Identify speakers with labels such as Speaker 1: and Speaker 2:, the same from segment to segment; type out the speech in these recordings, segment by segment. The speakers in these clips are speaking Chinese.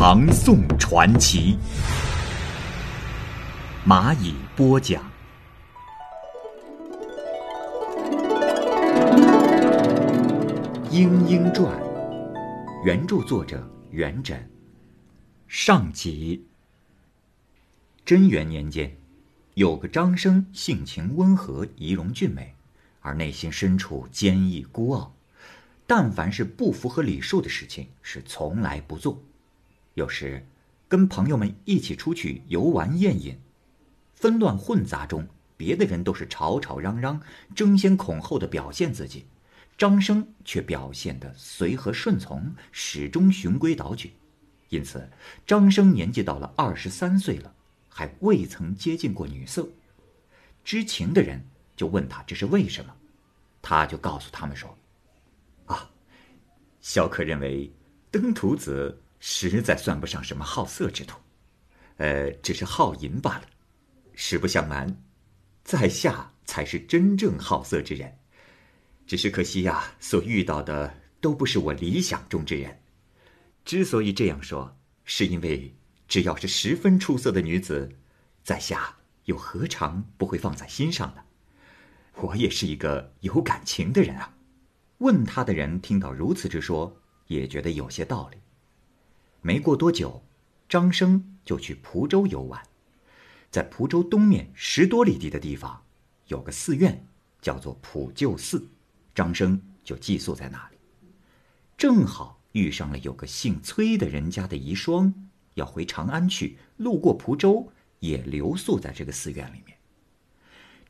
Speaker 1: 唐宋传奇》，蚂蚁播讲。《莺莺传》，原著作者元稹。上集。贞元年间，有个张生，性情温和，仪容俊美。而内心深处坚毅孤傲，但凡是不符合礼数的事情，是从来不做。有时，跟朋友们一起出去游玩宴饮，纷乱混杂中，别的人都是吵吵嚷嚷、争先恐后的表现自己，张生却表现得随和顺从，始终循规蹈矩。因此，张生年纪到了二十三岁了，还未曾接近过女色。知情的人。就问他这是为什么，他就告诉他们说：“啊，小可认为登徒子实在算不上什么好色之徒，呃，只是好淫罢了。实不相瞒，在下才是真正好色之人。只是可惜呀，所遇到的都不是我理想中之人。之所以这样说，是因为只要是十分出色的女子，在下又何尝不会放在心上呢？”我也是一个有感情的人啊！问他的人听到如此之说，也觉得有些道理。没过多久，张生就去蒲州游玩，在蒲州东面十多里地的地方，有个寺院，叫做普救寺，张生就寄宿在那里。正好遇上了有个姓崔的人家的遗孀要回长安去，路过蒲州，也留宿在这个寺院里面。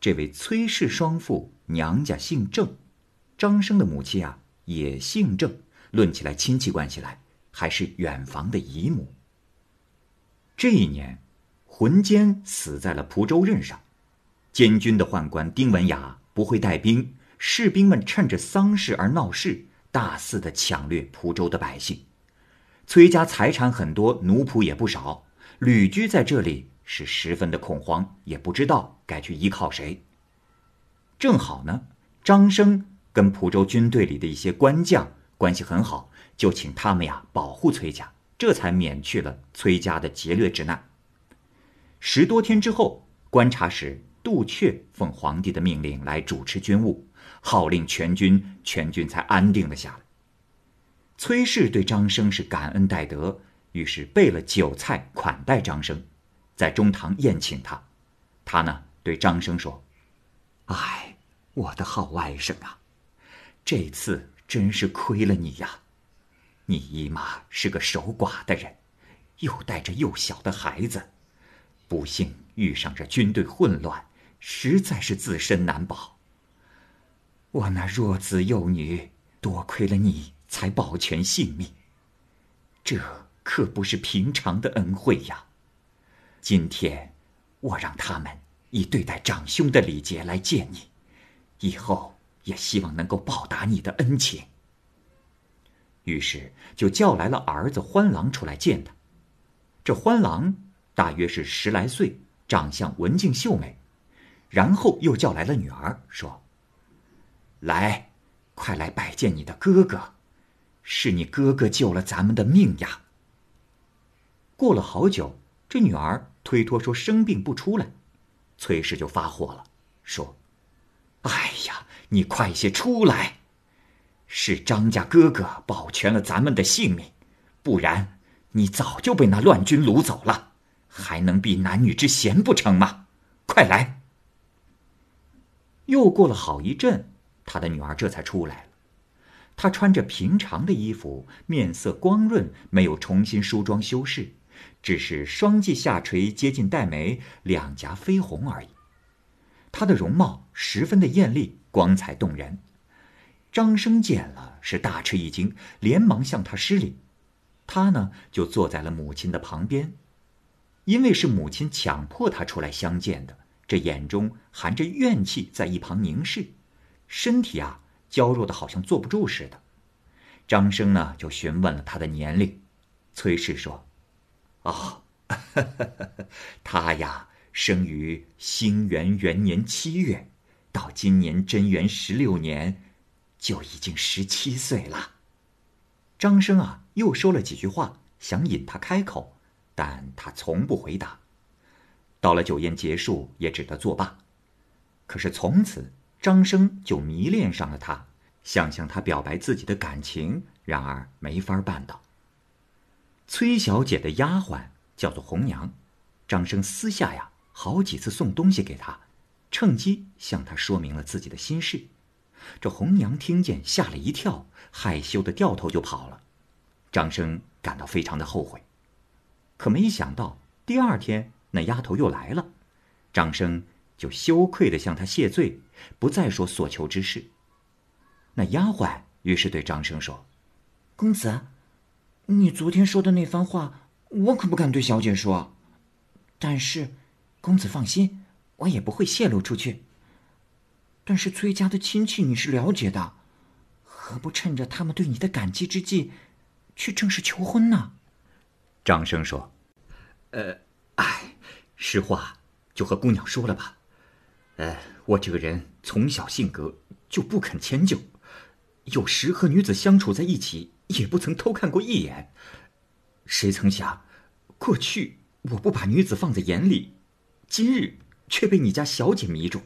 Speaker 1: 这位崔氏双妇娘家姓郑，张生的母亲啊也姓郑，论起来亲戚关系来，还是远房的姨母。这一年，浑坚死在了蒲州任上，监军的宦官丁文雅不会带兵，士兵们趁着丧事而闹事，大肆的抢掠蒲州的百姓。崔家财产很多，奴仆也不少，旅居在这里。是十分的恐慌，也不知道该去依靠谁。正好呢，张生跟蒲州军队里的一些官将关系很好，就请他们呀保护崔家，这才免去了崔家的劫掠之难。十多天之后，观察使杜阙奉皇帝的命令来主持军务，号令全军，全军才安定了下来。崔氏对张生是感恩戴德，于是备了酒菜款待张生。在中堂宴请他，他呢对张生说：“哎，我的好外甥啊，这次真是亏了你呀！你姨妈是个守寡的人，又带着幼小的孩子，不幸遇上这军队混乱，实在是自身难保。我那弱子幼女，多亏了你才保全性命，这可不是平常的恩惠呀！”今天，我让他们以对待长兄的礼节来见你，以后也希望能够报答你的恩情。于是就叫来了儿子欢郎出来见他。这欢郎大约是十来岁，长相文静秀美。然后又叫来了女儿，说：“来，快来拜见你的哥哥，是你哥哥救了咱们的命呀。”过了好久。这女儿推脱说生病不出来，崔氏就发火了，说：“哎呀，你快些出来！是张家哥哥保全了咱们的性命，不然你早就被那乱军掳走了，还能避男女之嫌不成吗？快来！”又过了好一阵，他的女儿这才出来了。她穿着平常的衣服，面色光润，没有重新梳妆修饰。只是双髻下垂，接近黛眉，两颊绯红而已。她的容貌十分的艳丽，光彩动人。张生见了是大吃一惊，连忙向她施礼。他呢就坐在了母亲的旁边，因为是母亲强迫他出来相见的，这眼中含着怨气，在一旁凝视，身体啊娇弱的好像坐不住似的。张生呢就询问了他的年龄，崔氏说：“哦，他呀生于兴元元年七月，到今年贞元十六年，就已经十七岁了。”张生啊又说了几句话，想引他开口。但他从不回答。到了酒宴结束，也只得作罢。可是从此，张生就迷恋上了他，想向他表白自己的感情，然而没法办到。崔小姐的丫鬟叫做红娘，张生私下呀好几次送东西给她，趁机向她说明了自己的心事。这红娘听见，吓了一跳，害羞的掉头就跑了。张生感到非常的后悔。可没想到，第二天那丫头又来了，张生就羞愧的向她谢罪，不再说所求之事。那丫鬟于是对张生说：“
Speaker 2: 公子，你昨天说的那番话，我可不敢对小姐说。但是，公子放心，我也不会泄露出去。但是崔家的亲戚你是了解的，何不趁着他们对你的感激之际，去正式求婚呢？”
Speaker 1: 张生说：“呃，哎，实话就和姑娘说了吧。呃，我这个人从小性格就不肯迁就，有时和女子相处在一起，也不曾偷看过一眼。谁曾想，过去我不把女子放在眼里，今日却被你家小姐迷住。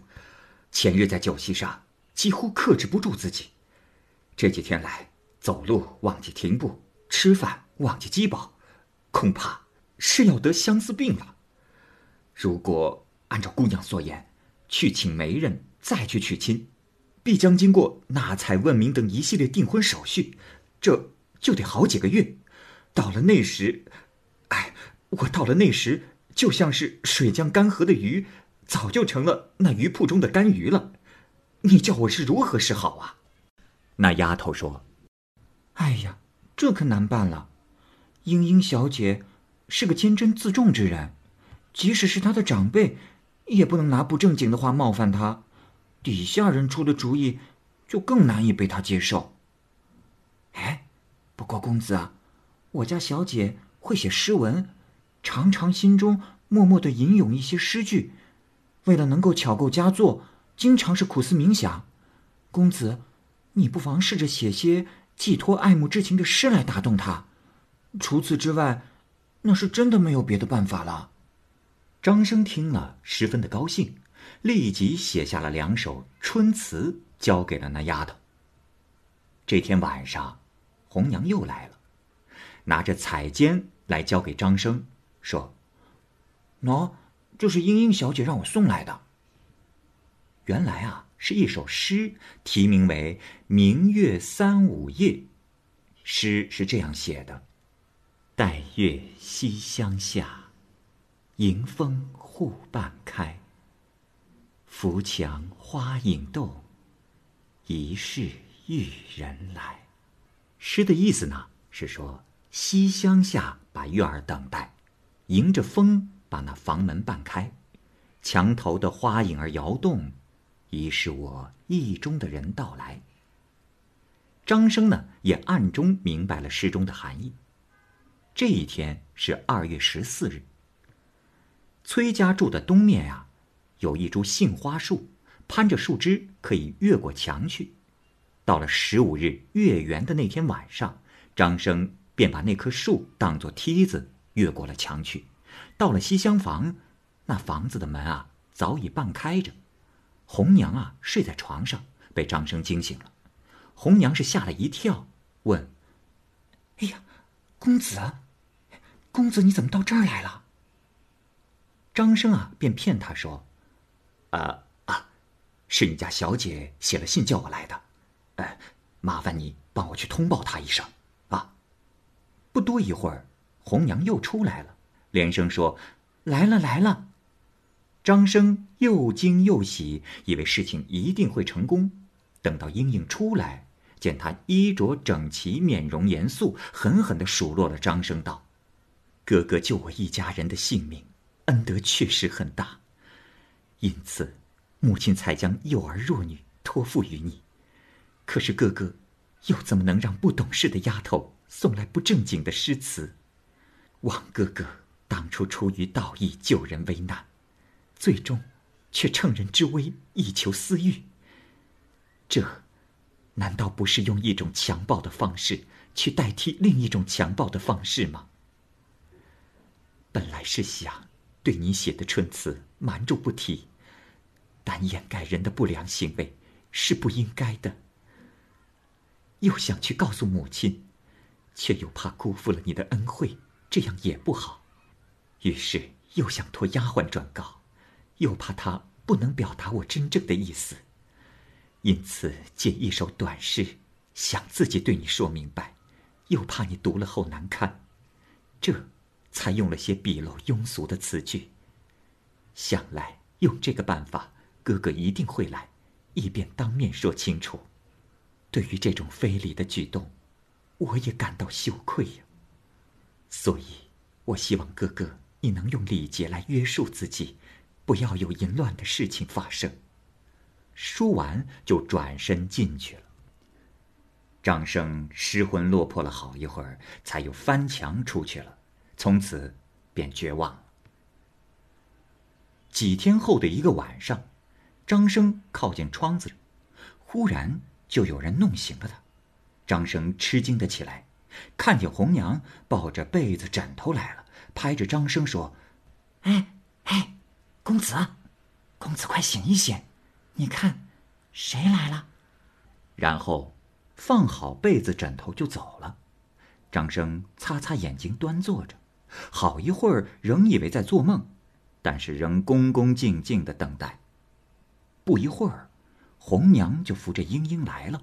Speaker 1: 前日在酒席上，几乎克制不住自己。这几天来，走路忘记停步，吃饭忘记饥饱。”恐怕是要得相思病了。如果按照姑娘所言，去请媒人，再去娶亲，必将经过纳采、问名等一系列订婚手续，这就得好几个月。到了那时，哎，我到了那时，就像是水将干涸的鱼，早就成了那鱼铺中的干鱼了。你叫我是如何是好啊？那丫头说：“
Speaker 2: 哎呀，这可难办了。”英英小姐是个坚贞自重之人，即使是她的长辈，也不能拿不正经的话冒犯她。底下人出的主意，就更难以被她接受。哎，不过公子啊，我家小姐会写诗文，常常心中默默的吟咏一些诗句，为了能够巧构佳作，经常是苦思冥想。公子，你不妨试着写些寄托爱慕之情的诗来打动她。除此之外，那是真的没有别的办法了。
Speaker 1: 张生听了，十分的高兴，立即写下了两首春词，交给了那丫头。这天晚上，红娘又来了，拿着彩笺来交给张生，说：“
Speaker 2: 喏，就是英英小姐让我送来的。
Speaker 1: 原来啊，是一首诗，题名为《明月三五夜》。诗是这样写的。”待月西厢下，迎风户半开。扶墙花影动，疑是玉人来。诗的意思呢，是说西厢下把月儿等待，迎着风把那房门半开，墙头的花影儿摇动，疑是我意中的人到来。张生呢，也暗中明白了诗中的含义。这一天是二月十四日。崔家住的东面啊，有一株杏花树，攀着树枝可以越过墙去。到了十五日月圆的那天晚上，张生便把那棵树当作梯子越过了墙去。到了西厢房，那房子的门啊早已半开着。红娘啊睡在床上，被张生惊醒了。红娘是吓了一跳，问：“
Speaker 2: 哎呀，公子。”公子，你怎么到这儿来了？
Speaker 1: 张生啊，便骗他说：“啊啊，是你家小姐写了信叫我来的，呃，麻烦你帮我去通报她一声啊。”不多一会儿，红娘又出来了，连声说：“来了来了。”张生又惊又喜，以为事情一定会成功。等到英英出来，见她衣着整齐，面容严肃，狠狠的数落了张生道。哥哥救我一家人的性命，
Speaker 2: 恩德确实很大，因此母亲才将幼儿弱女托付于你。可是哥哥，又怎么能让不懂事的丫头送来不正经的诗词？望哥哥当初出于道义救人为难，最终却乘人之危以求私欲。这，难道不是用一种强暴的方式去代替另一种强暴的方式吗？本来是想对你写的春词瞒住不提，但掩盖人的不良行为是不应该的。又想去告诉母亲，却又怕辜负了你的恩惠，这样也不好。于是又想托丫鬟转告，又怕她不能表达我真正的意思，因此借一首短诗，想自己对你说明白，又怕你读了后难堪，这才用了些鄙陋庸俗的词句。想来用这个办法，哥哥一定会来，以便当面说清楚。对于这种非礼的举动，我也感到羞愧呀。所以，我希望哥哥你能用礼节来约束自己，不要有淫乱的事情发生。说完，就转身进去了。张生失魂落魄了好一会儿，才又翻墙出去了。从此，便绝望了。几天后的一个晚上，张生靠近窗子，忽然。就有人弄醒了他，张生吃惊的起来，看见红娘抱着被子枕头来了，拍着张生说：“哎哎，公子，公子快醒一醒，你看，谁来了？”然后放好被子枕头就走了。张生擦擦眼睛，端坐着，好一会儿仍以为在做梦，但是仍恭恭敬敬的等待。不一会儿。红娘就扶着莺莺来了，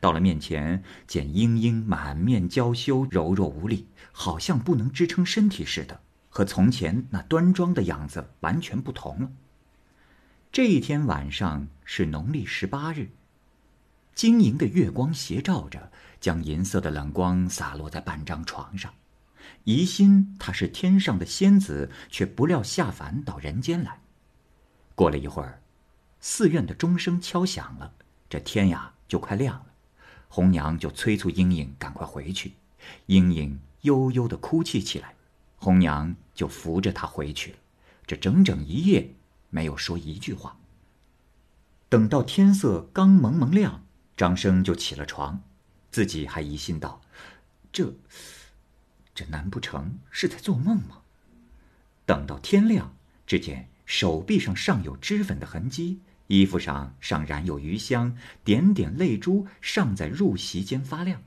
Speaker 2: 到了面前，见莺莺满面娇羞、柔弱无力，好像不能支撑身体似的，和从前那端庄的样子完全不同了。这一天晚上是农历十八日，晶莹的月光斜照着，将银色的冷光洒落在半张床上。疑心她是天上的仙子，却不料下凡到人间来。过了一会儿。寺院的钟声敲响了，这天呀就快亮了。红娘就催促莺莺赶快回去，莺莺悠悠的哭泣起来，红娘就扶着她回去了。这整整一夜没有说一句话。等到天色刚蒙蒙亮，张生就起了床，自己还疑心道：“这，这难不成是在做梦吗？”等到天亮，只见手臂上尚有脂粉的痕迹。衣服上尚染有余香，点点泪珠尚在入席间发亮。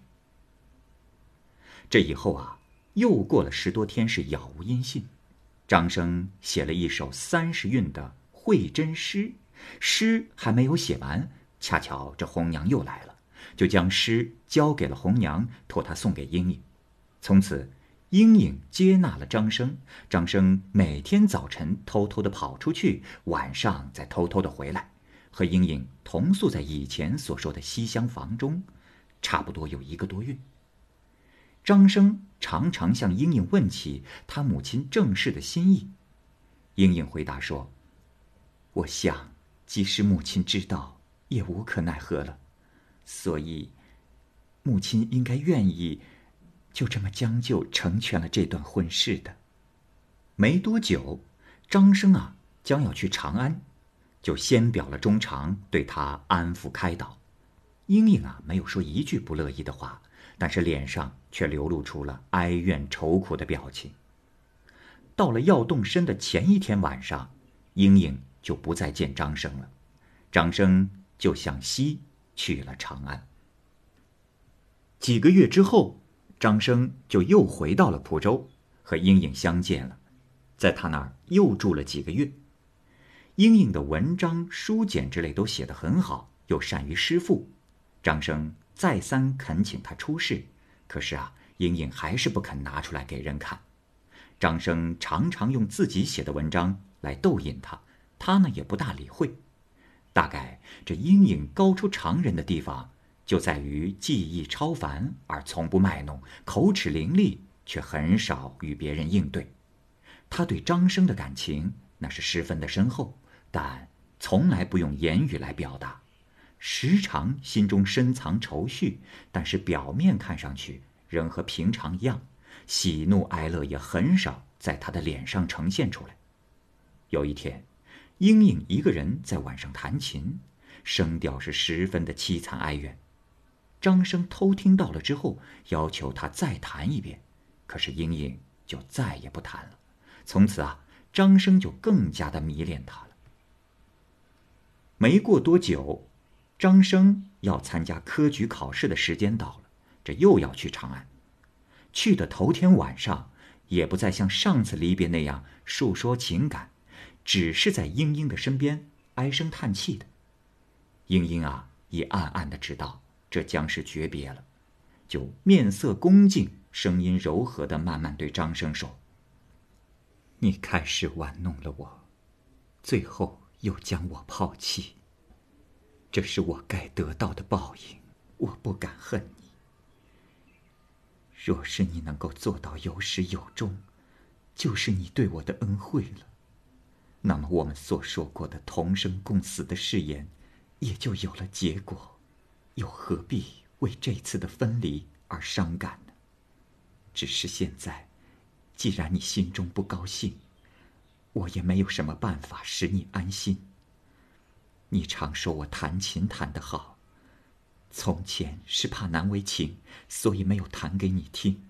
Speaker 2: 这以后啊，又过了十多天，是杳无音信。张生写了一首三十韵的会真诗，诗还没有写完，恰巧这红娘又来了，就将诗交给了红娘，托她送给莺莺。从此。莺莺接纳了张生，张生每天早晨偷偷的跑出去，晚上再偷偷的回来，和莺莺同宿在以前所说的西厢房中，差不多有一个多月。张生常常向莺莺问起他母亲郑氏的心意，莺莺回答说：“我想，即使母亲知道，也无可奈何了，所以，母亲应该愿意。”就这么将就成全了这段婚事的。没多久，张生啊将要去长安，就先表了衷肠，对他安抚开导。莺莺啊没有说一句不乐意的话，但是脸上却流露出了哀怨愁苦的表情。到了要动身的前一天晚上，莺莺就不再见张生了，张生就向西去了长安。几个月之后。张生就又回到了蒲州，和莺莺相见了，在他那儿又住了几个月。莺莺的文章、书简之类都写得很好，又善于诗赋。张生再三恳请他出示，可是啊，莺莺还是不肯拿出来给人看。张生常常用自己写的文章来逗引他，他呢也不大理会。大概这莺莺高出常人的地方。就在于技艺超凡而从不卖弄，口齿伶俐却很少与别人应对。
Speaker 1: 他对张生的感情那是十分的深厚，但从来不用言语来表达，时常心中深藏愁绪，但是表面看上去仍和平常一样，喜怒哀乐也很少在他的脸上呈现出来。有一天，莺莺一个人在晚上弹琴，声调是十分的凄惨哀怨。张生偷听到了之后，要求他再弹一遍，可是莺莺就再也不弹了。从此啊，张生就更加的迷恋她了。没过多久，张生要参加科举考试的时间到了，这又要去长安。去的头天晚上，也不再像上次离别那样述说情感，只是在莺莺的身边唉声叹气的。莺莺啊，也暗暗的知道这将是诀别了，就面色恭敬，声音柔和的慢慢对张生说。你开始玩弄了我，最后又将我抛弃。这是我该得到的报应，我不敢恨你。若是你能够做到有始有终，就是你对我的恩惠了。那么我们所说过的同生共死的誓言，也就有了结果，又何必为这次的分离而伤感呢？只是现在。既然你心中不高兴，我也没有什么办法使你安心。你常说我弹琴弹得好，从前是怕难为情，所以没有弹给你听。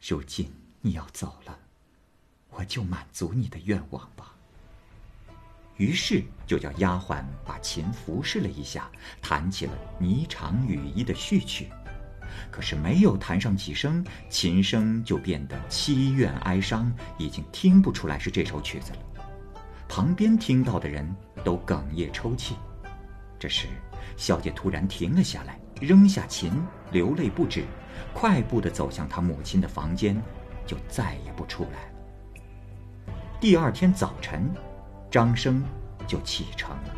Speaker 1: 如今你要走了，我就满足你的愿望吧。于是就叫丫鬟把琴服侍了一下，弹起了《霓裳羽衣》的序曲。可是没有弹上几声，琴声就变得凄怨哀伤，已经听不出来是这首曲子了。旁边听到的人都哽咽抽泣。这时，小姐突然停了下来，扔下琴，流泪不止，快步的走向她母亲的房间，就再也不出来了。第二天早晨，张生就启程了。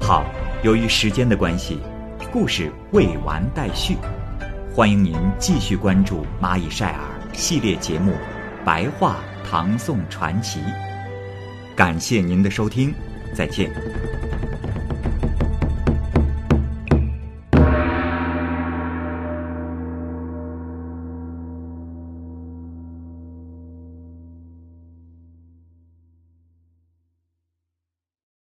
Speaker 1: 好。由于时间的关系，故事未完待续，欢迎您继续关注《蚂蚁晒尔》系列节目《白话唐宋传奇》。感谢您的收听，再见。